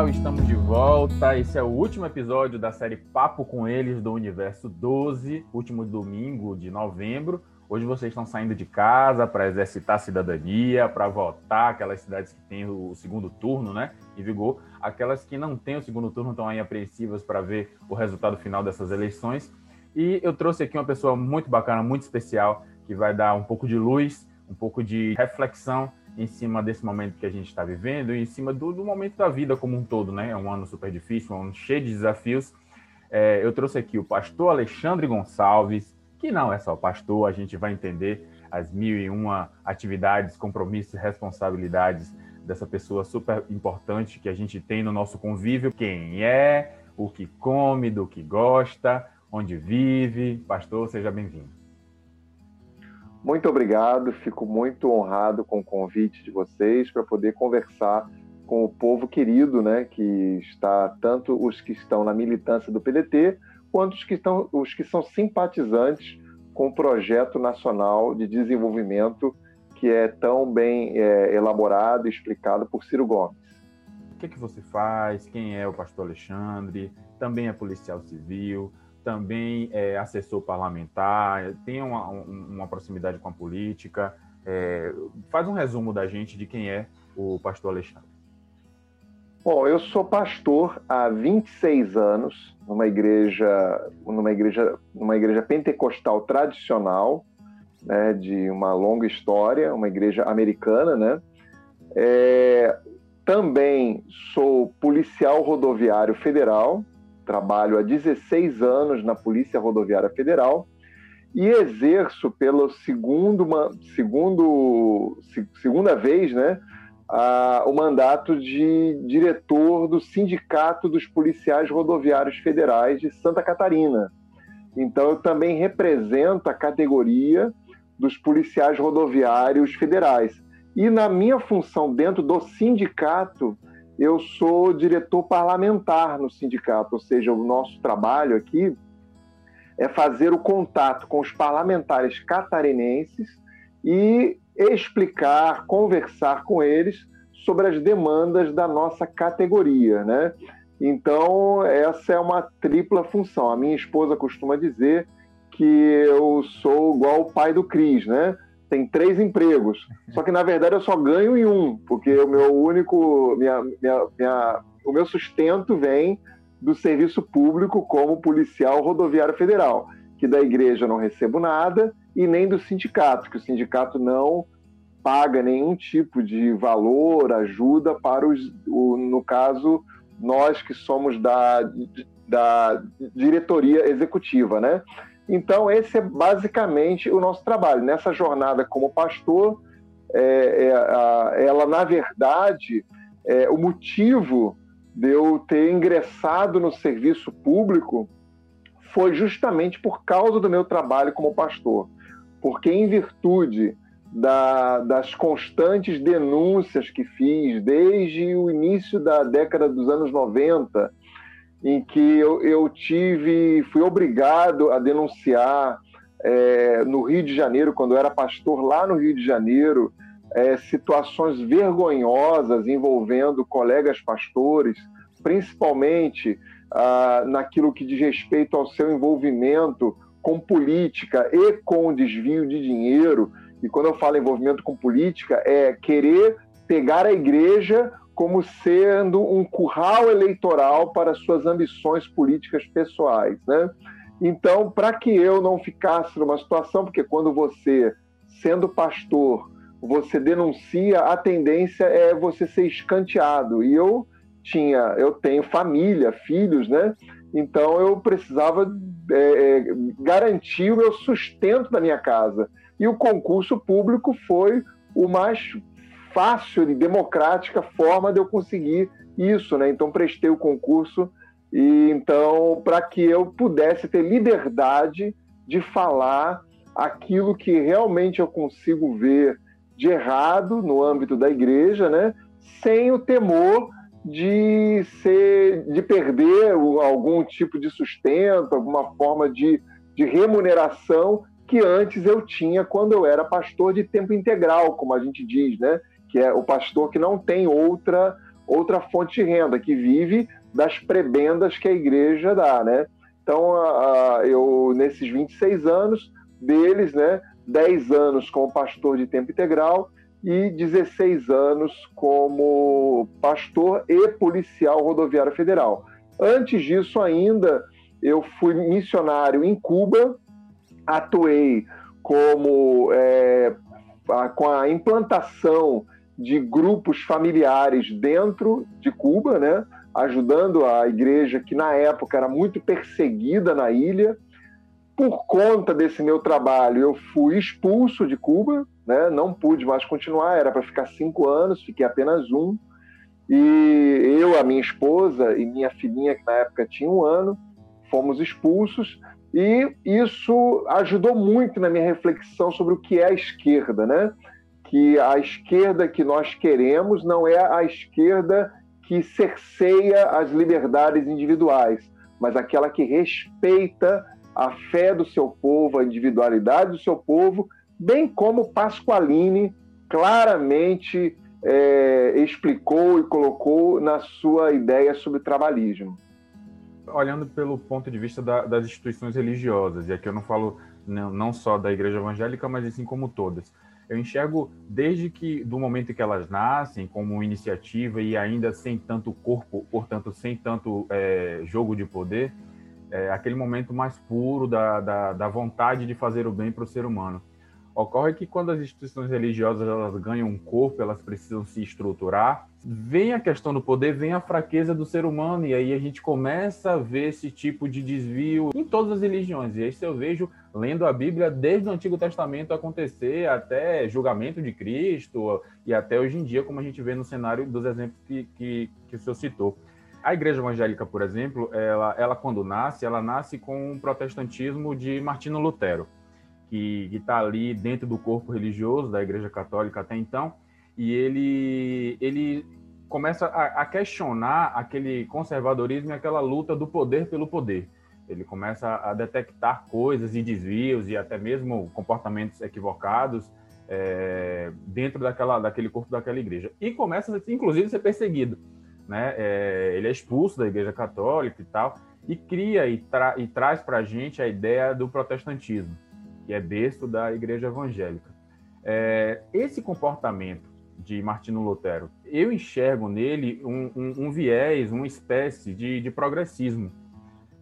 pessoal, estamos de volta. Esse é o último episódio da série Papo com Eles do Universo 12, último domingo de novembro. Hoje vocês estão saindo de casa para exercitar a cidadania, para votar, aquelas cidades que têm o segundo turno, né, em vigor. Aquelas que não têm o segundo turno estão aí apreensivas para ver o resultado final dessas eleições. E eu trouxe aqui uma pessoa muito bacana, muito especial, que vai dar um pouco de luz, um pouco de reflexão em cima desse momento que a gente está vivendo e em cima do, do, momento da vida como um todo, né? É um ano super difícil, um ano cheio de desafios. É, eu trouxe aqui o pastor Alexandre Gonçalves, que não é só pastor, a gente vai entender as mil e uma atividades, compromissos e responsabilidades dessa pessoa super importante que a gente tem no nosso convívio. Quem é, o que come, do que gosta, onde vive. Pastor, seja bem-vindo. Muito obrigado, fico muito honrado com o convite de vocês para poder conversar com o povo querido, né, que está tanto os que estão na militância do PDT, quanto os que, estão, os que são simpatizantes com o projeto nacional de desenvolvimento que é tão bem é, elaborado e explicado por Ciro Gomes. O que, é que você faz? Quem é o pastor Alexandre? Também é policial civil? Também é assessor parlamentar, tem uma, uma proximidade com a política. É, faz um resumo da gente de quem é o pastor Alexandre. Bom, eu sou pastor há 26 anos numa igreja, numa igreja, numa igreja pentecostal tradicional, né, de uma longa história, uma igreja americana, né? É, também sou policial rodoviário federal, trabalho há 16 anos na Polícia Rodoviária Federal e exerço pela segundo, segundo, segunda vez né, a, o mandato de diretor do Sindicato dos Policiais Rodoviários Federais de Santa Catarina. Então, eu também represento a categoria dos policiais rodoviários federais. E na minha função dentro do sindicato, eu sou diretor parlamentar no sindicato, ou seja, o nosso trabalho aqui é fazer o contato com os parlamentares catarinenses e explicar, conversar com eles sobre as demandas da nossa categoria, né? Então, essa é uma tripla função. A minha esposa costuma dizer que eu sou igual o pai do Cris, né? Tem três empregos. Só que na verdade eu só ganho em um, porque o meu único, minha, minha, minha, o meu sustento vem do serviço público como policial rodoviário federal, que da igreja não recebo nada e nem do sindicato, que o sindicato não paga nenhum tipo de valor, ajuda para os, o, no caso, nós que somos da, da diretoria executiva, né? Então, esse é basicamente o nosso trabalho. Nessa jornada como pastor, é, é, a, ela, na verdade, é, o motivo de eu ter ingressado no serviço público foi justamente por causa do meu trabalho como pastor. Porque, em virtude da, das constantes denúncias que fiz desde o início da década dos anos 90, em que eu, eu tive, fui obrigado a denunciar é, no Rio de Janeiro, quando eu era pastor lá no Rio de Janeiro, é, situações vergonhosas envolvendo colegas pastores, principalmente ah, naquilo que diz respeito ao seu envolvimento com política e com desvio de dinheiro. E quando eu falo envolvimento com política, é querer pegar a igreja como sendo um curral eleitoral para suas ambições políticas pessoais, né? Então, para que eu não ficasse numa situação, porque quando você, sendo pastor, você denuncia, a tendência é você ser escanteado. E eu tinha, eu tenho família, filhos, né? Então eu precisava é, é garantir o meu sustento da minha casa. E o concurso público foi o mais fácil e democrática forma de eu conseguir isso, né? Então prestei o concurso e então para que eu pudesse ter liberdade de falar aquilo que realmente eu consigo ver de errado no âmbito da igreja, né? Sem o temor de ser, de perder algum tipo de sustento, alguma forma de, de remuneração que antes eu tinha quando eu era pastor de tempo integral, como a gente diz, né? Que é o pastor que não tem outra outra fonte de renda, que vive das prebendas que a igreja dá, né? Então, eu, nesses 26 anos deles, né, 10 anos como pastor de tempo integral e 16 anos como pastor e policial rodoviário federal. Antes disso ainda, eu fui missionário em Cuba, atuei como é, a, com a implantação de grupos familiares dentro de Cuba, né? ajudando a igreja que na época era muito perseguida na ilha. Por conta desse meu trabalho, eu fui expulso de Cuba, né? não pude mais continuar, era para ficar cinco anos, fiquei apenas um. E eu, a minha esposa e minha filhinha, que na época tinha um ano, fomos expulsos. E isso ajudou muito na minha reflexão sobre o que é a esquerda, né? Que a esquerda que nós queremos não é a esquerda que cerceia as liberdades individuais, mas aquela que respeita a fé do seu povo, a individualidade do seu povo, bem como Pasqualini claramente é, explicou e colocou na sua ideia sobre trabalhismo. Olhando pelo ponto de vista da, das instituições religiosas, e aqui eu não falo não, não só da igreja evangélica, mas assim como todas eu enxergo desde que do momento que elas nascem como iniciativa e ainda sem tanto corpo, portanto sem tanto é, jogo de poder, é, aquele momento mais puro da, da, da vontade de fazer o bem para o ser humano. Ocorre que quando as instituições religiosas elas ganham um corpo, elas precisam se estruturar, vem a questão do poder, vem a fraqueza do ser humano, e aí a gente começa a ver esse tipo de desvio em todas as religiões. E isso eu vejo lendo a Bíblia desde o Antigo Testamento acontecer até julgamento de Cristo e até hoje em dia, como a gente vê no cenário dos exemplos que, que, que o senhor citou. A igreja evangélica, por exemplo, ela, ela quando nasce, ela nasce com o protestantismo de Martino Lutero, que está ali dentro do corpo religioso da igreja católica até então, e ele, ele começa a, a questionar aquele conservadorismo e aquela luta do poder pelo poder ele começa a detectar coisas e desvios e até mesmo comportamentos equivocados é, dentro daquela, daquele corpo daquela igreja. E começa, inclusive, a ser perseguido. Né? É, ele é expulso da igreja católica e tal, e cria e, tra e traz para a gente a ideia do protestantismo, que é berço da igreja evangélica. É, esse comportamento de Martino Lutero, eu enxergo nele um, um, um viés, uma espécie de, de progressismo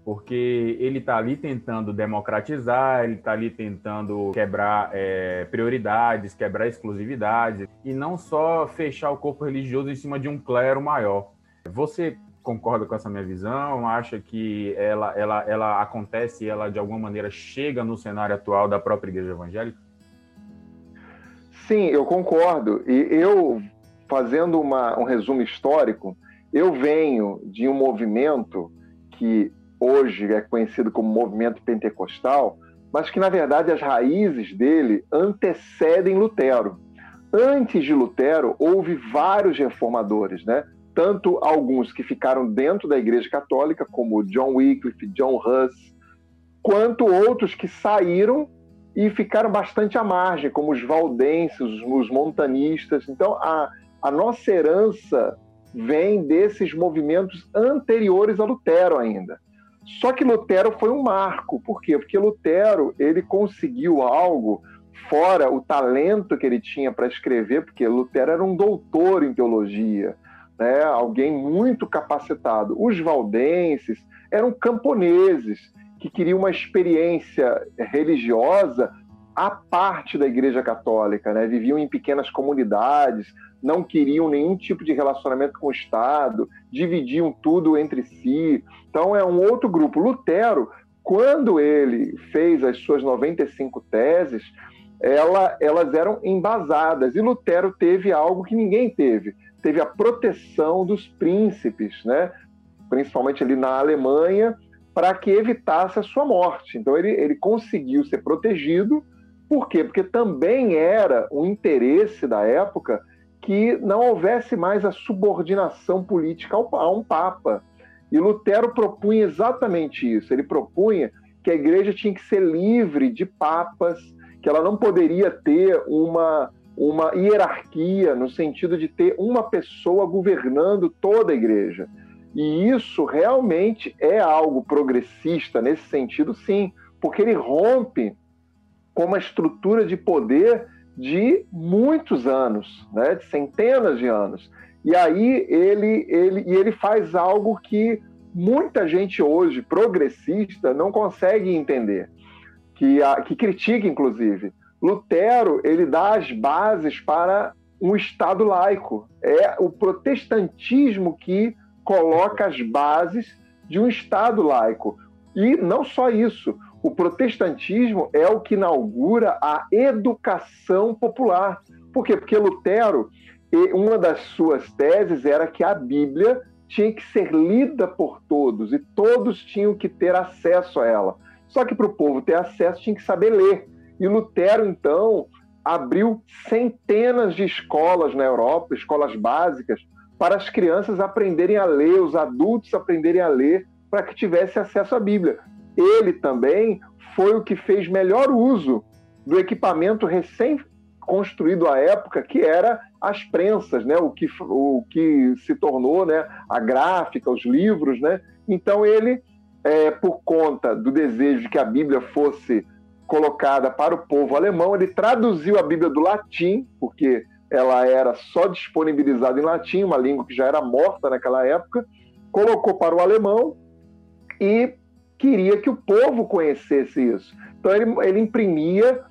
porque ele está ali tentando democratizar, ele está ali tentando quebrar é, prioridades, quebrar exclusividades, e não só fechar o corpo religioso em cima de um clero maior. Você concorda com essa minha visão? Acha que ela, ela, ela acontece e ela, de alguma maneira, chega no cenário atual da própria igreja evangélica? Sim, eu concordo. E eu, fazendo uma, um resumo histórico, eu venho de um movimento que hoje é conhecido como movimento pentecostal, mas que na verdade as raízes dele antecedem Lutero. Antes de Lutero, houve vários reformadores, né? Tanto alguns que ficaram dentro da Igreja Católica, como John Wycliffe, John Huss, quanto outros que saíram e ficaram bastante à margem, como os valdenses, os montanistas. Então, a, a nossa herança vem desses movimentos anteriores a Lutero ainda. Só que Lutero foi um marco. Por quê? Porque Lutero ele conseguiu algo fora o talento que ele tinha para escrever, porque Lutero era um doutor em teologia, né? alguém muito capacitado. Os valdenses eram camponeses que queriam uma experiência religiosa à parte da Igreja Católica, né? viviam em pequenas comunidades, não queriam nenhum tipo de relacionamento com o Estado, dividiam tudo entre si. Então é um outro grupo. Lutero, quando ele fez as suas 95 teses, ela, elas eram embasadas. E Lutero teve algo que ninguém teve. Teve a proteção dos príncipes, né? principalmente ali na Alemanha, para que evitasse a sua morte. Então ele, ele conseguiu ser protegido. Por quê? Porque também era o interesse da época que não houvesse mais a subordinação política a um Papa. E Lutero propunha exatamente isso. Ele propunha que a igreja tinha que ser livre de papas, que ela não poderia ter uma, uma hierarquia no sentido de ter uma pessoa governando toda a igreja. E isso realmente é algo progressista nesse sentido, sim, porque ele rompe com uma estrutura de poder de muitos anos, né, de centenas de anos. E aí ele, ele, e ele faz algo que muita gente hoje, progressista, não consegue entender, que, a, que critica, inclusive. Lutero ele dá as bases para um Estado laico. É o protestantismo que coloca as bases de um Estado laico. E não só isso, o protestantismo é o que inaugura a educação popular. Por quê? Porque Lutero, uma das suas teses era que a Bíblia tinha que ser lida por todos e todos tinham que ter acesso a ela. Só que para o povo ter acesso tinha que saber ler. E Lutero, então, abriu centenas de escolas na Europa, escolas básicas, para as crianças aprenderem a ler, os adultos aprenderem a ler, para que tivesse acesso à Bíblia. Ele também foi o que fez melhor uso do equipamento recém construído à época, que era as prensas, né? o, que, o que se tornou né? a gráfica, os livros. Né? Então, ele, é, por conta do desejo de que a Bíblia fosse colocada para o povo alemão, ele traduziu a Bíblia do latim, porque ela era só disponibilizada em latim, uma língua que já era morta naquela época, colocou para o alemão e queria que o povo conhecesse isso. Então ele, ele imprimia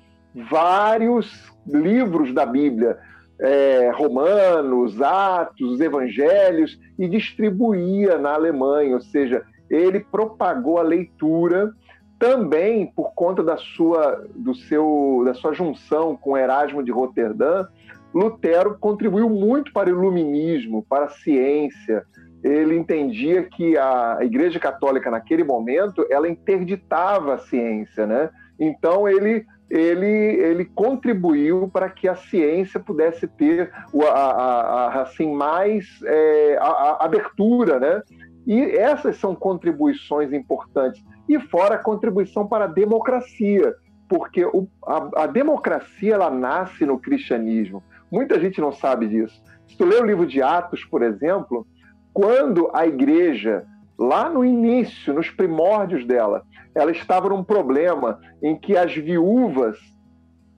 vários livros da Bíblia, é, Romanos, Atos, os Evangelhos, e distribuía na Alemanha, ou seja, ele propagou a leitura também por conta da sua, do seu, da sua junção com Erasmo de Roterdã, Lutero contribuiu muito para o iluminismo, para a ciência. Ele entendia que a Igreja Católica naquele momento ela interditava a ciência, né? Então ele ele, ele contribuiu para que a ciência pudesse ter a, a, a assim mais é, a, abertura, né? E essas são contribuições importantes e fora a contribuição para a democracia, porque o, a, a, democracia ela nasce no cristianismo. Muita gente não sabe disso. Se tu lê o livro de Atos, por exemplo, quando a igreja, lá no início, nos primórdios dela, ela estava num problema em que as viúvas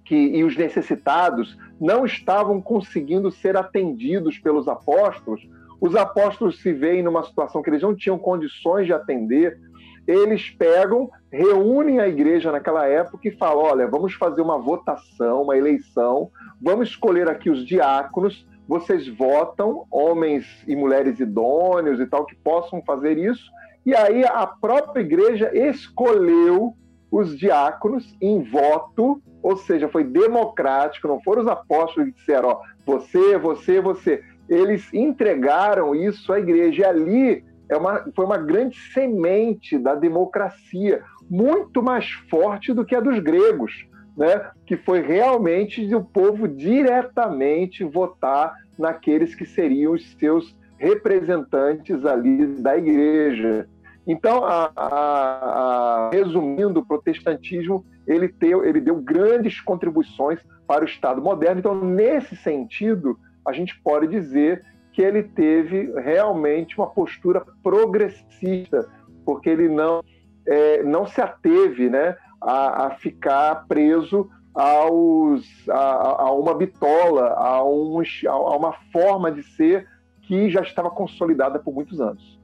que, e os necessitados não estavam conseguindo ser atendidos pelos apóstolos, os apóstolos se veem numa situação que eles não tinham condições de atender, eles pegam, reúnem a igreja naquela época e falam: olha, vamos fazer uma votação, uma eleição, vamos escolher aqui os diáconos, vocês votam, homens e mulheres idôneos e tal, que possam fazer isso. E aí a própria igreja escolheu os diáconos em voto, ou seja, foi democrático, não foram os apóstolos que disseram, ó, você, você, você. Eles entregaram isso à igreja. E ali é uma, foi uma grande semente da democracia, muito mais forte do que a dos gregos, né? que foi realmente o povo diretamente votar naqueles que seriam os seus representantes ali da igreja. Então, a, a, a, resumindo, o protestantismo ele, teu, ele deu grandes contribuições para o Estado moderno. Então, nesse sentido, a gente pode dizer que ele teve realmente uma postura progressista, porque ele não, é, não se ateve né, a, a ficar preso aos, a, a, uma bitola, a, um, a uma forma de ser que já estava consolidada por muitos anos.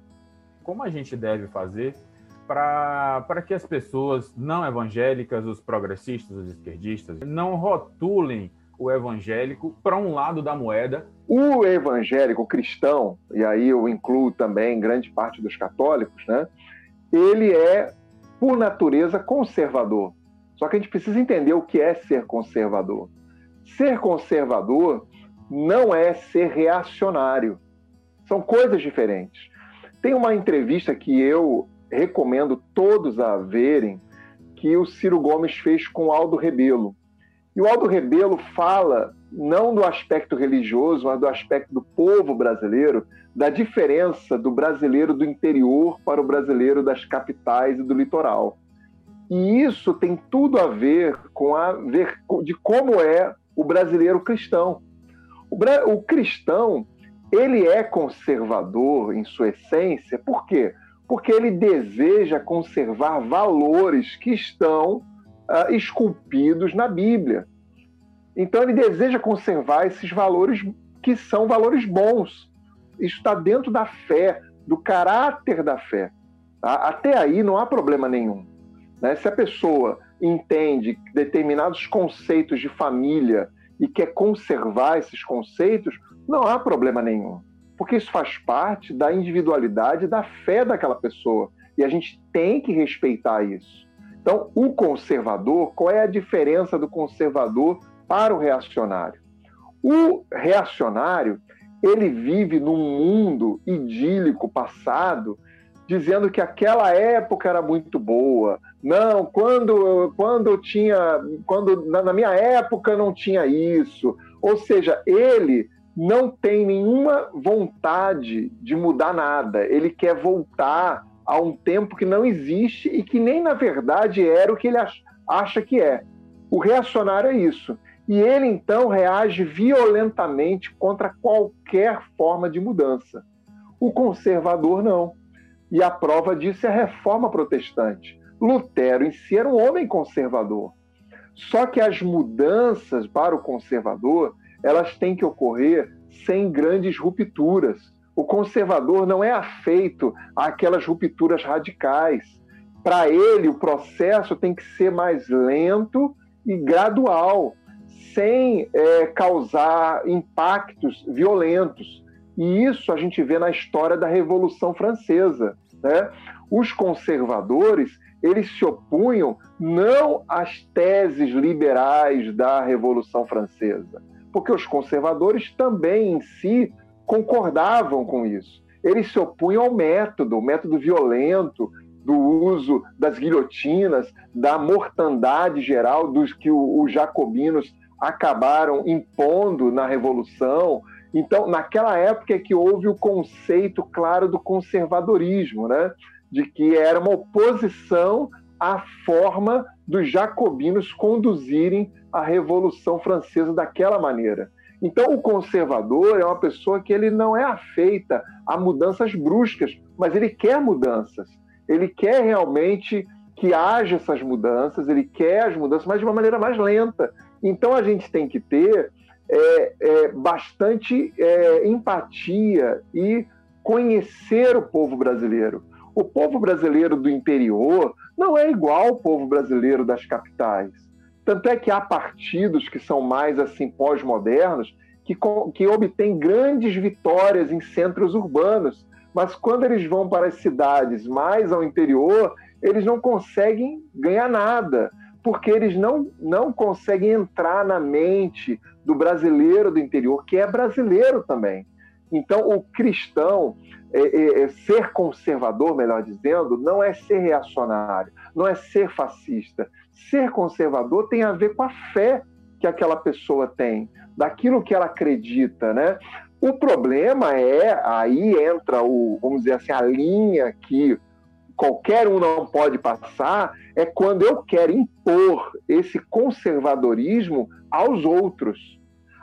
Como a gente deve fazer para que as pessoas não evangélicas, os progressistas, os esquerdistas, não rotulem o evangélico para um lado da moeda. O evangélico cristão, e aí eu incluo também grande parte dos católicos, né? Ele é, por natureza, conservador. Só que a gente precisa entender o que é ser conservador. Ser conservador não é ser reacionário. São coisas diferentes. Tem uma entrevista que eu recomendo todos a verem, que o Ciro Gomes fez com Aldo Rebelo. E o Aldo Rebelo fala não do aspecto religioso, mas do aspecto do povo brasileiro, da diferença do brasileiro do interior para o brasileiro das capitais e do litoral. E isso tem tudo a ver com a ver de como é o brasileiro cristão. O, o cristão, ele é conservador em sua essência, por quê? Porque ele deseja conservar valores que estão uh, esculpidos na Bíblia. Então, ele deseja conservar esses valores que são valores bons. Isso está dentro da fé, do caráter da fé. Tá? Até aí não há problema nenhum. Né? Se a pessoa entende determinados conceitos de família e quer conservar esses conceitos, não há problema nenhum. Porque isso faz parte da individualidade, da fé daquela pessoa. E a gente tem que respeitar isso. Então, o conservador, qual é a diferença do conservador para o reacionário? O reacionário, ele vive num mundo idílico passado, dizendo que aquela época era muito boa. Não, quando quando eu tinha, quando na minha época não tinha isso. Ou seja, ele não tem nenhuma vontade de mudar nada. Ele quer voltar a um tempo que não existe e que nem na verdade era o que ele acha que é. O reacionário é isso. E ele então reage violentamente contra qualquer forma de mudança. O conservador não. E a prova disso é a reforma protestante. Lutero em si era um homem conservador. Só que as mudanças para o conservador, elas têm que ocorrer sem grandes rupturas. O conservador não é afeito àquelas rupturas radicais. Para ele, o processo tem que ser mais lento e gradual, sem é, causar impactos violentos. E isso a gente vê na história da Revolução Francesa. Né? Os conservadores eles se opunham não às teses liberais da Revolução Francesa, porque os conservadores também em si concordavam com isso. Eles se opunham ao método, o método violento do uso das guilhotinas, da mortandade geral dos que os jacobinos acabaram impondo na Revolução. Então, naquela época é que houve o conceito claro do conservadorismo, né? de que era uma oposição à forma dos jacobinos conduzirem a Revolução Francesa daquela maneira. Então, o conservador é uma pessoa que ele não é afeita a mudanças bruscas, mas ele quer mudanças. Ele quer realmente que haja essas mudanças, ele quer as mudanças, mas de uma maneira mais lenta. Então, a gente tem que ter é, é, bastante é, empatia e conhecer o povo brasileiro. O povo brasileiro do interior não é igual ao povo brasileiro das capitais. Tanto é que há partidos que são mais assim pós-modernos que, que obtêm grandes vitórias em centros urbanos, mas quando eles vão para as cidades mais ao interior, eles não conseguem ganhar nada, porque eles não, não conseguem entrar na mente do brasileiro do interior, que é brasileiro também. Então, o cristão, é, é, é, ser conservador, melhor dizendo, não é ser reacionário, não é ser fascista. Ser conservador tem a ver com a fé que aquela pessoa tem, daquilo que ela acredita, né? O problema é, aí entra o, vamos dizer assim, a linha que qualquer um não pode passar, é quando eu quero impor esse conservadorismo aos outros.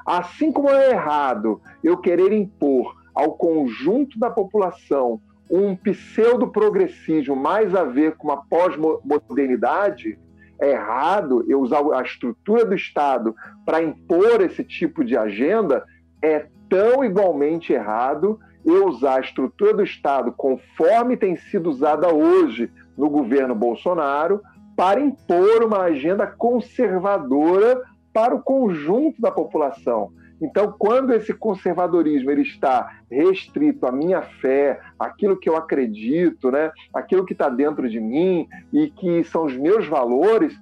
Assim como é errado eu querer impor ao conjunto da população um pseudo-progressismo mais a ver com uma pós-modernidade, errado eu usar a estrutura do Estado para impor esse tipo de agenda, é tão igualmente errado eu usar a estrutura do Estado conforme tem sido usada hoje no governo Bolsonaro para impor uma agenda conservadora para o conjunto da população. Então, quando esse conservadorismo ele está restrito à minha fé, aquilo que eu acredito, né, aquilo que está dentro de mim e que são os meus valores,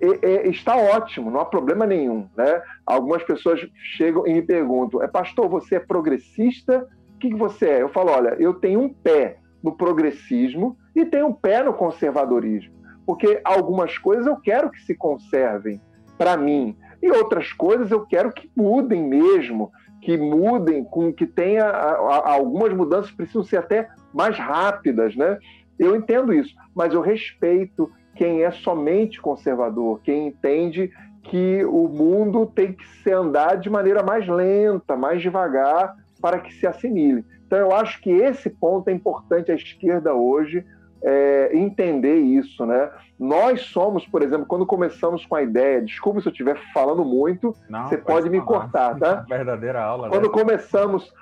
é, é, está ótimo, não há problema nenhum. Né? Algumas pessoas chegam e me perguntam: é pastor, você é progressista? O que, que você é? Eu falo: olha, eu tenho um pé no progressismo e tenho um pé no conservadorismo, porque algumas coisas eu quero que se conservem para mim. E outras coisas eu quero que mudem mesmo, que mudem, com que tenha algumas mudanças precisam ser até mais rápidas, né? Eu entendo isso, mas eu respeito quem é somente conservador, quem entende que o mundo tem que se andar de maneira mais lenta, mais devagar, para que se assimile. Então, eu acho que esse ponto é importante a esquerda hoje é, entender isso, né? Nós somos, por exemplo, quando começamos com a ideia, desculpa se eu estiver falando muito, Não, você pode, pode me cortar, tá? Verdadeira aula. Quando né? começamos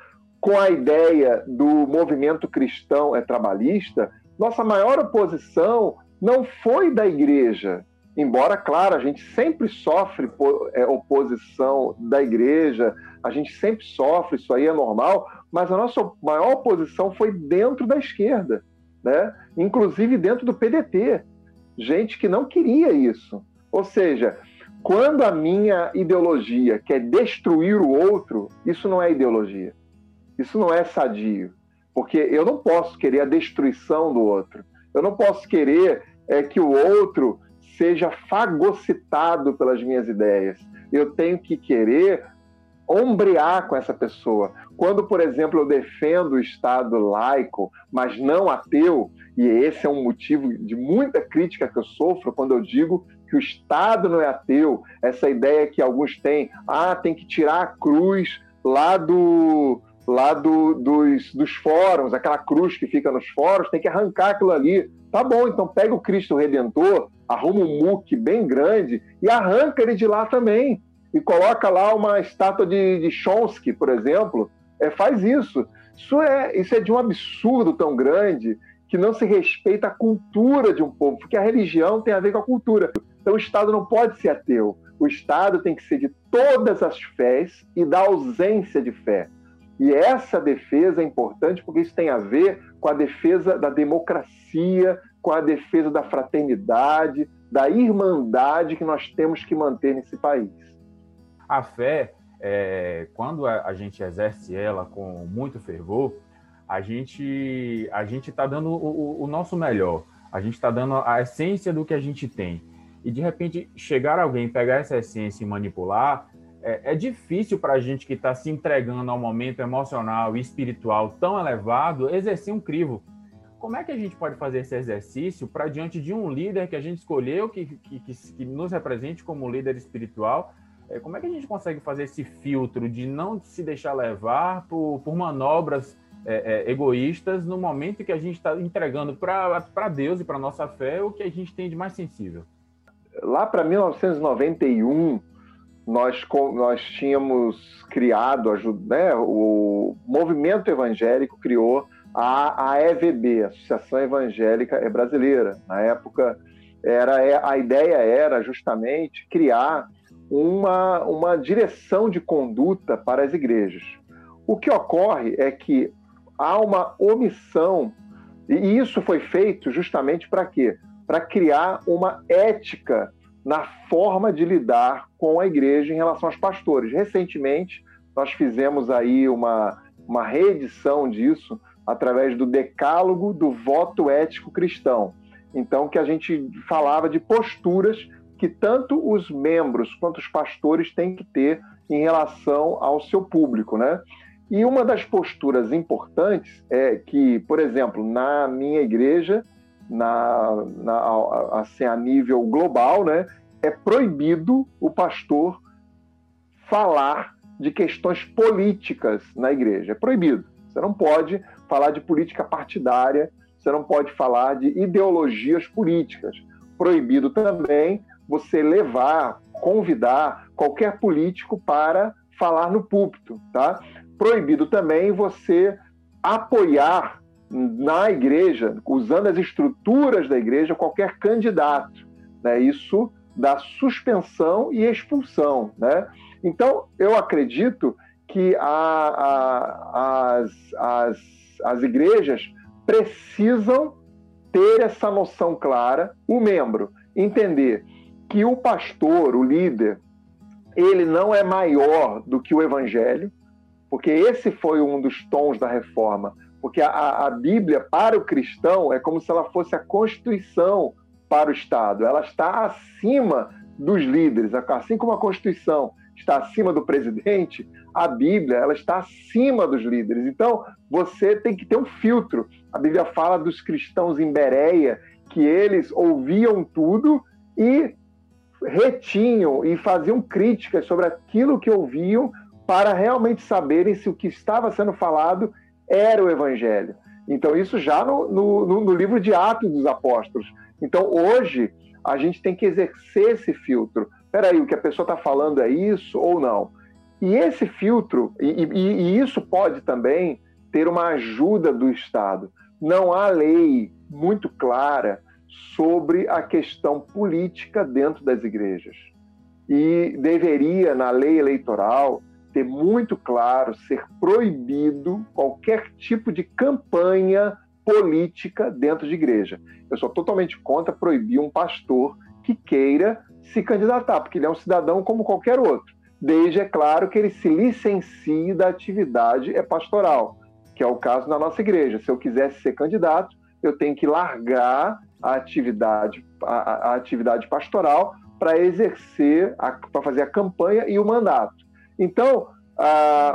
com a ideia do movimento cristão é trabalhista, nossa maior oposição não foi da igreja, embora, claro, a gente sempre sofre é, oposição da igreja, a gente sempre sofre, isso aí é normal, mas a nossa maior oposição foi dentro da esquerda né? inclusive dentro do PDT. Gente que não queria isso. Ou seja, quando a minha ideologia quer destruir o outro, isso não é ideologia. Isso não é sadio. Porque eu não posso querer a destruição do outro. Eu não posso querer é, que o outro seja fagocitado pelas minhas ideias. Eu tenho que querer ombrear com essa pessoa. Quando, por exemplo, eu defendo o Estado laico, mas não ateu, e esse é um motivo de muita crítica que eu sofro quando eu digo que o Estado não é ateu, essa ideia que alguns têm, ah, tem que tirar a cruz lá do lá do, dos, dos fóruns, aquela cruz que fica nos fóruns, tem que arrancar aquilo ali. Tá bom, então pega o Cristo Redentor, arruma um muque bem grande e arranca ele de lá também e coloca lá uma estátua de, de Chomsky, por exemplo, é, faz isso. Isso é, isso é de um absurdo tão grande que não se respeita a cultura de um povo, porque a religião tem a ver com a cultura. Então o Estado não pode ser ateu. O Estado tem que ser de todas as fés e da ausência de fé. E essa defesa é importante porque isso tem a ver com a defesa da democracia, com a defesa da fraternidade, da irmandade que nós temos que manter nesse país. A fé, é, quando a, a, gente exerce ela com muito fervor, a gente a gente está dando o, o, nosso melhor, a gente está dando a essência do que a gente tem. E de repente chegar alguém, pegar essa essência e manipular, é, é difícil para a gente que está se entregando ao momento emocional e espiritual tão elevado exercer um crivo. Como é que a gente pode fazer esse exercício para diante de um líder que a gente escolheu, que, que, que, nos represente como líder espiritual, como é que a gente consegue fazer esse filtro de não se deixar levar por, por manobras é, é, egoístas no momento que a gente está entregando para Deus e para nossa fé o que a gente tem de mais sensível? Lá para 1991, nós, nós tínhamos criado, né, o movimento evangélico criou a, a EVB, Associação Evangélica Brasileira. Na época, era, é, a ideia era justamente criar uma, uma direção de conduta para as igrejas. O que ocorre é que há uma omissão, e isso foi feito justamente para quê? Para criar uma ética na forma de lidar com a igreja em relação aos pastores. Recentemente, nós fizemos aí uma, uma reedição disso através do decálogo do voto ético cristão. Então, que a gente falava de posturas que tanto os membros quanto os pastores têm que ter em relação ao seu público, né? E uma das posturas importantes é que, por exemplo, na minha igreja, na, na, assim, a nível global, né, é proibido o pastor falar de questões políticas na igreja. É proibido. Você não pode falar de política partidária, você não pode falar de ideologias políticas. Proibido também você levar, convidar qualquer político para falar no púlpito, tá? Proibido também você apoiar na igreja, usando as estruturas da igreja, qualquer candidato. Né? Isso dá suspensão e expulsão. Né? Então, eu acredito que a, a, as, as, as igrejas precisam ter essa noção clara, o membro entender que o pastor, o líder, ele não é maior do que o evangelho, porque esse foi um dos tons da reforma. Porque a, a Bíblia, para o cristão, é como se ela fosse a Constituição para o Estado. Ela está acima dos líderes, assim como a Constituição está acima do presidente, a Bíblia ela está acima dos líderes. Então, você tem que ter um filtro. A Bíblia fala dos cristãos em Bereia, que eles ouviam tudo e retinham e faziam críticas sobre aquilo que ouviam para realmente saberem se o que estava sendo falado era o evangelho. Então, isso já no, no, no livro de Atos dos Apóstolos. Então, hoje, a gente tem que exercer esse filtro. Peraí, o que a pessoa está falando é isso ou não? E esse filtro, e, e, e isso pode também ter uma ajuda do Estado. Não há lei muito clara sobre a questão política dentro das igrejas. E deveria, na lei eleitoral, ter muito claro ser proibido qualquer tipo de campanha política dentro de igreja. Eu sou totalmente contra proibir um pastor que queira se candidatar, porque ele é um cidadão como qualquer outro, desde, é claro, que ele se licencie da atividade é pastoral, que é o caso na nossa igreja. Se eu quisesse ser candidato, eu tenho que largar a atividade, a, a atividade pastoral para exercer, para fazer a campanha e o mandato. Então,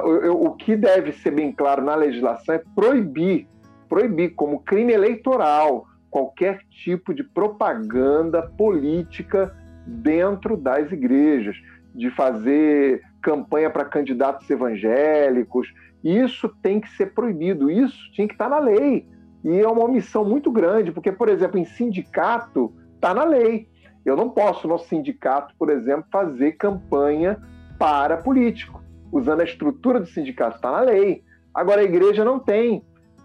o, o que deve ser bem claro na legislação é proibir, proibir como crime eleitoral qualquer tipo de propaganda política dentro das igrejas, de fazer campanha para candidatos evangélicos. Isso tem que ser proibido, isso tinha que estar na lei. E é uma omissão muito grande, porque, por exemplo, em sindicato, está na lei. Eu não posso, no sindicato, por exemplo, fazer campanha para político, usando a estrutura do sindicato, está na lei. Agora, a igreja não tem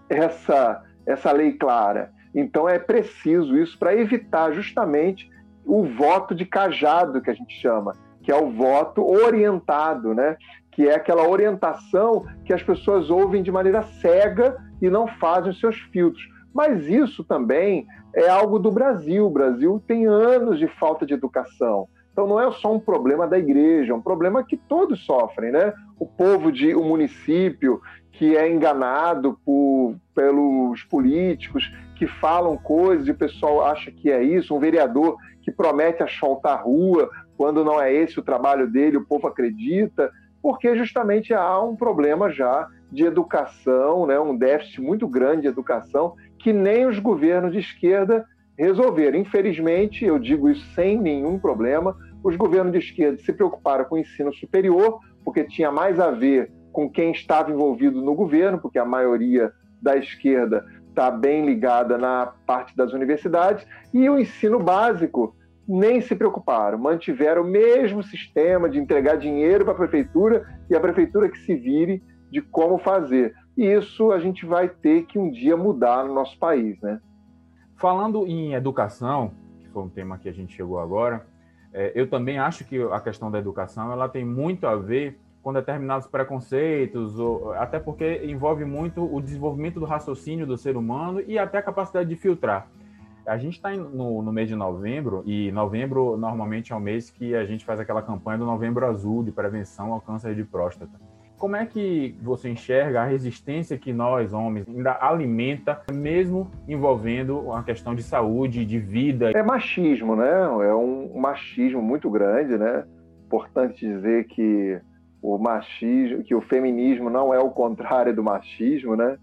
essa, essa lei clara. Então, é preciso isso para evitar justamente o voto de cajado, que a gente chama, que é o voto orientado, né? que é aquela orientação que as pessoas ouvem de maneira cega e não fazem os seus filtros. Mas isso também é algo do Brasil. O Brasil tem anos de falta de educação. Então não é só um problema da igreja, é um problema que todos sofrem, né? O povo de o município que é enganado por, pelos políticos que falam coisas e o pessoal acha que é isso, um vereador que promete asfaltar a rua quando não é esse o trabalho dele, o povo acredita porque justamente há um problema já de educação, né, um déficit muito grande de educação, que nem os governos de esquerda resolveram. Infelizmente, eu digo isso sem nenhum problema, os governos de esquerda se preocuparam com o ensino superior, porque tinha mais a ver com quem estava envolvido no governo, porque a maioria da esquerda está bem ligada na parte das universidades, e o ensino básico nem se preocuparam, mantiveram o mesmo sistema de entregar dinheiro para a prefeitura e a prefeitura que se vire de como fazer. E isso a gente vai ter que um dia mudar no nosso país, né? Falando em educação, que foi um tema que a gente chegou agora, é, eu também acho que a questão da educação ela tem muito a ver com determinados preconceitos, ou, até porque envolve muito o desenvolvimento do raciocínio do ser humano e até a capacidade de filtrar. A gente está no, no, mês de novembro, e novembro normalmente é o mês que a gente faz aquela campanha do Novembro Azul de prevenção ao câncer de próstata. Como é que você enxerga a resistência que nós, homens, ainda alimenta, mesmo envolvendo a questão de saúde, de vida? É machismo, né? É um machismo muito grande, né? Importante dizer que o machismo, que o feminismo não é o contrário do machismo, né?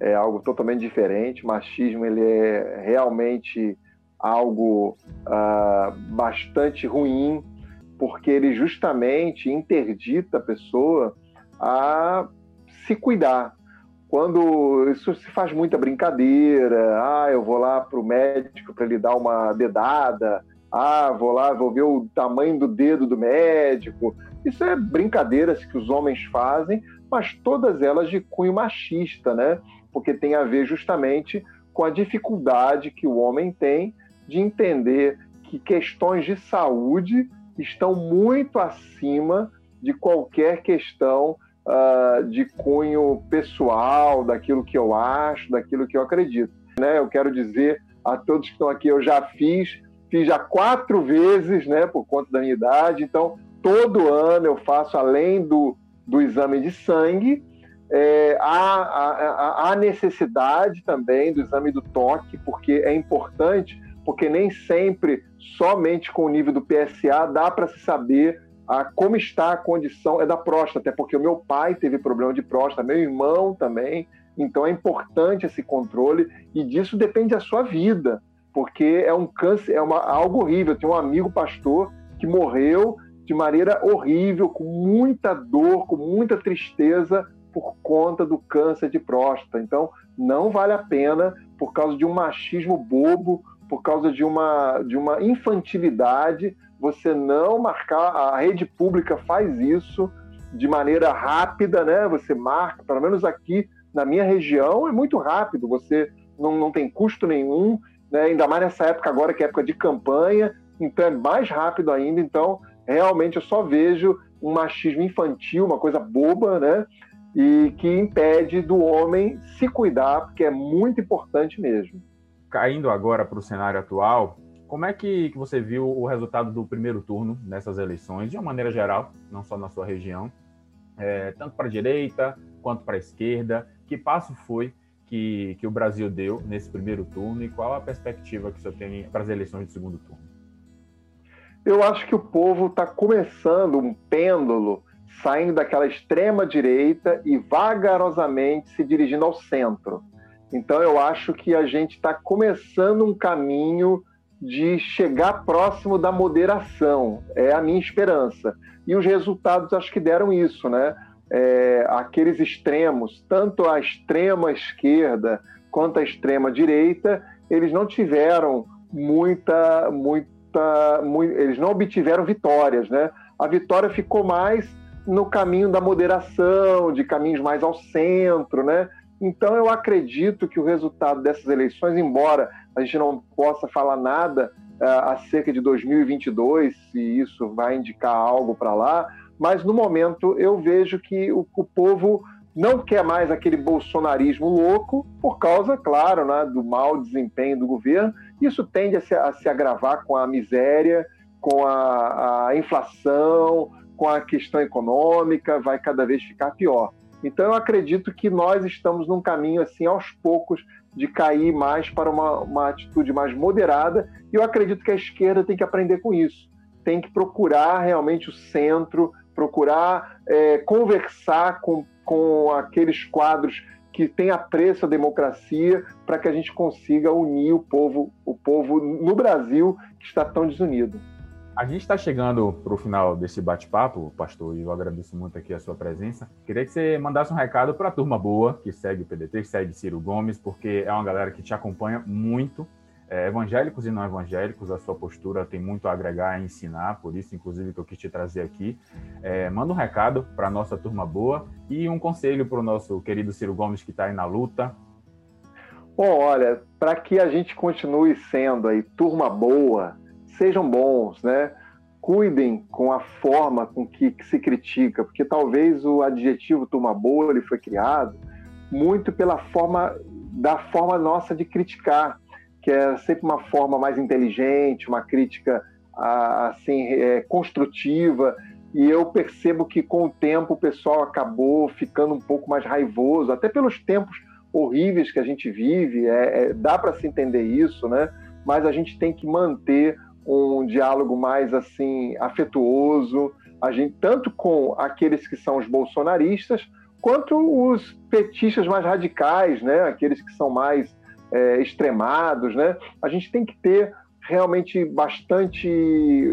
é algo totalmente diferente. O machismo ele é realmente algo uh, bastante ruim, porque ele justamente interdita a pessoa a se cuidar. Quando isso se faz muita brincadeira, ah, eu vou lá para o médico para ele dar uma dedada, ah, vou lá, vou ver o tamanho do dedo do médico. Isso é brincadeiras que os homens fazem, mas todas elas de cunho machista, né? porque tem a ver justamente com a dificuldade que o homem tem de entender que questões de saúde estão muito acima de qualquer questão uh, de cunho pessoal, daquilo que eu acho, daquilo que eu acredito. Né? Eu quero dizer a todos que estão aqui, eu já fiz, fiz já quatro vezes, né, por conta da minha idade, então todo ano eu faço, além do, do exame de sangue, é, há, há, há necessidade também do exame do toque, porque é importante, porque nem sempre somente com o nível do PSA dá para se saber a, como está a condição é da próstata, porque o meu pai teve problema de próstata, meu irmão também, então é importante esse controle e disso depende a sua vida, porque é um câncer, é uma, algo horrível. Eu tenho um amigo pastor que morreu de maneira horrível, com muita dor, com muita tristeza por conta do câncer de próstata. Então, não vale a pena por causa de um machismo bobo, por causa de uma, de uma infantilidade, você não marcar. A rede pública faz isso de maneira rápida, né? Você marca, pelo menos aqui na minha região, é muito rápido. Você não, não tem custo nenhum, né? ainda mais nessa época agora, que é época de campanha, então é mais rápido ainda. Então, realmente, eu só vejo um machismo infantil, uma coisa boba, né? E que impede do homem se cuidar, porque é muito importante mesmo. Caindo agora para o cenário atual, como é que, que você viu o resultado do primeiro turno nessas eleições, de uma maneira geral, não só na sua região, é, tanto para a direita quanto para a esquerda? Que passo foi que, que o Brasil deu nesse primeiro turno e qual a perspectiva que você tem para as eleições de segundo turno? Eu acho que o povo está começando um pêndulo saindo daquela extrema direita e vagarosamente se dirigindo ao centro. Então eu acho que a gente está começando um caminho de chegar próximo da moderação. É a minha esperança. E os resultados acho que deram isso, né? É, aqueles extremos, tanto a extrema esquerda quanto a extrema direita, eles não tiveram muita, muita, muito, eles não obtiveram vitórias, né? A vitória ficou mais no caminho da moderação, de caminhos mais ao centro, né? Então eu acredito que o resultado dessas eleições, embora a gente não possa falar nada uh, acerca de 2022, se isso vai indicar algo para lá, mas no momento eu vejo que o, o, povo não quer mais aquele bolsonarismo louco, por causa, claro, né, do mau desempenho do governo. Isso tende a se, a se agravar com a miséria, com a, a inflação, com a questão econômica, vai cada vez ficar pior. Então eu acredito que nós estamos num caminho assim aos poucos de cair mais para uma, uma atitude mais moderada, e eu acredito que a esquerda tem que aprender com isso. Tem que procurar realmente o centro, procurar é, conversar com, com aqueles quadros que têm apreço à democracia para que a gente consiga unir o povo, o povo no Brasil que está tão desunido. A gente está chegando para o final desse bate-papo, pastor, e eu agradeço muito aqui a sua presença. Queria que você mandasse um recado para a turma boa que segue o PDT, que segue Ciro Gomes, porque é uma galera que te acompanha muito, é, evangélicos e não evangélicos, a sua postura tem muito a agregar e ensinar, por isso, inclusive, que eu quis te trazer aqui. É, manda um recado para a nossa turma boa e um conselho para o nosso querido Ciro Gomes, que está aí na luta. Bom, olha, para que a gente continue sendo aí turma boa, sejam bons, né? Cuidem com a forma com que, que se critica, porque talvez o adjetivo turma boa ele foi criado muito pela forma da forma nossa de criticar, que é sempre uma forma mais inteligente, uma crítica assim é, construtiva. E eu percebo que com o tempo o pessoal acabou ficando um pouco mais raivoso, até pelos tempos horríveis que a gente vive. É, é dá para se entender isso, né? Mas a gente tem que manter um diálogo mais assim afetuoso, a gente tanto com aqueles que são os bolsonaristas quanto os petistas mais radicais, né? Aqueles que são mais é, extremados, né? A gente tem que ter realmente bastante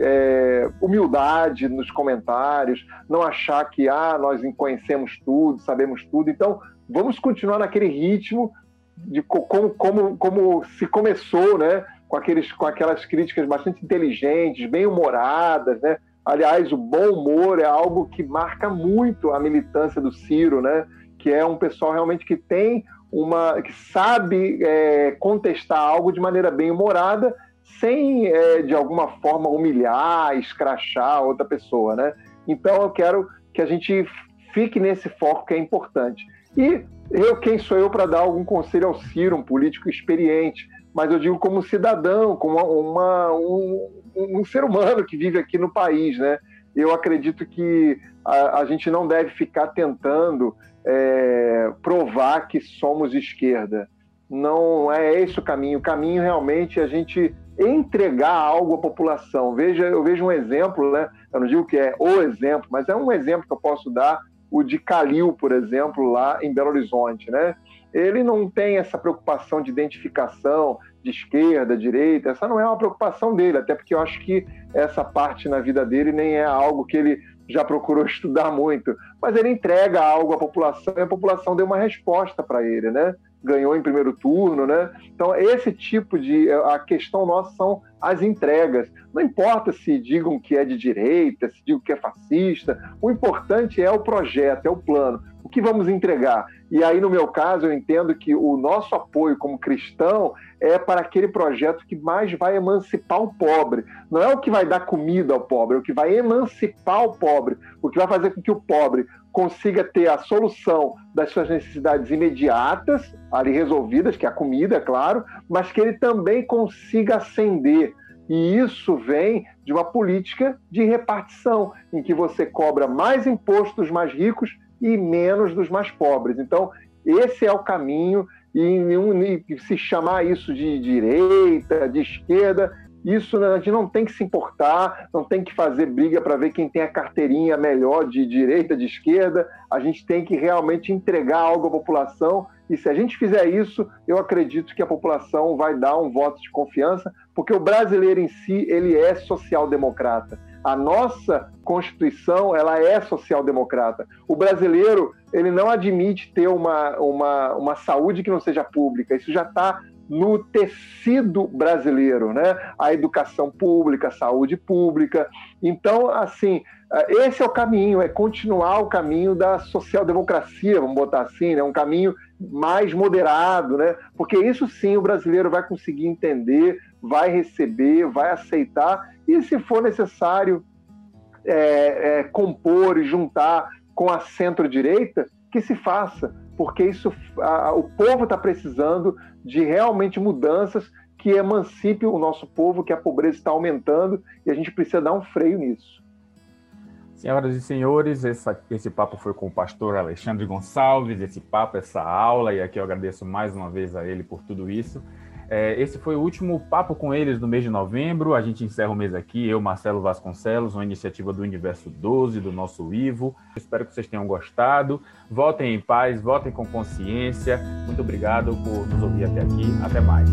é, humildade nos comentários, não achar que ah nós conhecemos tudo, sabemos tudo. Então vamos continuar naquele ritmo de como, como, como se começou, né? Com, aqueles, com aquelas críticas bastante inteligentes, bem humoradas, né? Aliás, o bom humor é algo que marca muito a militância do Ciro, né? Que é um pessoal realmente que tem uma, que sabe é, contestar algo de maneira bem humorada, sem é, de alguma forma humilhar, escrachar outra pessoa, né? Então eu quero que a gente fique nesse foco que é importante. E eu, quem sou eu para dar algum conselho ao Ciro, um político experiente? Mas eu digo como cidadão, como uma, um, um, ser humano que vive aqui no país, né? Eu acredito que a, a gente não deve ficar tentando é, provar que somos esquerda. Não é esse o caminho. O caminho realmente é a gente entregar algo à população. Veja, eu vejo um exemplo, né? Eu não digo que é o exemplo, mas é um exemplo que eu posso dar, o de Calil, por exemplo, lá em Belo Horizonte, né? Ele não tem essa preocupação de identificação, de esquerda, direita, essa não é uma preocupação dele, até porque eu acho que essa parte na vida dele nem é algo que ele já procurou estudar muito, mas ele entrega algo à população e a população deu uma resposta para ele, né? Ganhou em primeiro turno, né? Então, esse tipo de. A questão nossa são as entregas. Não importa se digam que é de direita, se digam que é fascista, o importante é o projeto, é o plano. Que vamos entregar? E aí, no meu caso, eu entendo que o nosso apoio como cristão é para aquele projeto que mais vai emancipar o pobre. Não é o que vai dar comida ao pobre, é o que vai emancipar o pobre, o que vai fazer com que o pobre consiga ter a solução das suas necessidades imediatas, ali resolvidas, que é a comida, é claro, mas que ele também consiga ascender. E isso vem de uma política de repartição, em que você cobra mais impostos mais ricos e menos dos mais pobres. Então, esse é o caminho e, se chamar isso de direita, de esquerda, isso a gente não tem que se importar, não tem que fazer briga para ver quem tem a carteirinha melhor de direita, de esquerda. A gente tem que realmente entregar algo à população. E se a gente fizer isso, eu acredito que a população vai dar um voto de confiança, porque o brasileiro em si ele é social-democrata. A nossa Constituição ela é social-democrata. O brasileiro ele não admite ter uma, uma, uma saúde que não seja pública. Isso já está no tecido brasileiro, né? A educação pública, a saúde pública. Então, assim, esse é o caminho, é continuar o caminho da social-democracia, vamos botar assim, né? Um caminho mais moderado, né? Porque isso sim o brasileiro vai conseguir entender, vai receber, vai aceitar e, se for necessário, é, é, compor e juntar com a centro-direita, que se faça, porque isso a, o povo está precisando de realmente mudanças que emancipe o nosso povo, que a pobreza está aumentando e a gente precisa dar um freio nisso. Senhoras e senhores, essa, esse papo foi com o pastor Alexandre Gonçalves, esse papo, essa aula, e aqui eu agradeço mais uma vez a ele por tudo isso. É, esse foi o último papo com eles do mês de novembro. A gente encerra o mês aqui, eu, Marcelo Vasconcelos, uma iniciativa do Universo 12, do nosso Ivo. Espero que vocês tenham gostado. Votem em paz, votem com consciência. Muito obrigado por nos ouvir até aqui. Até mais.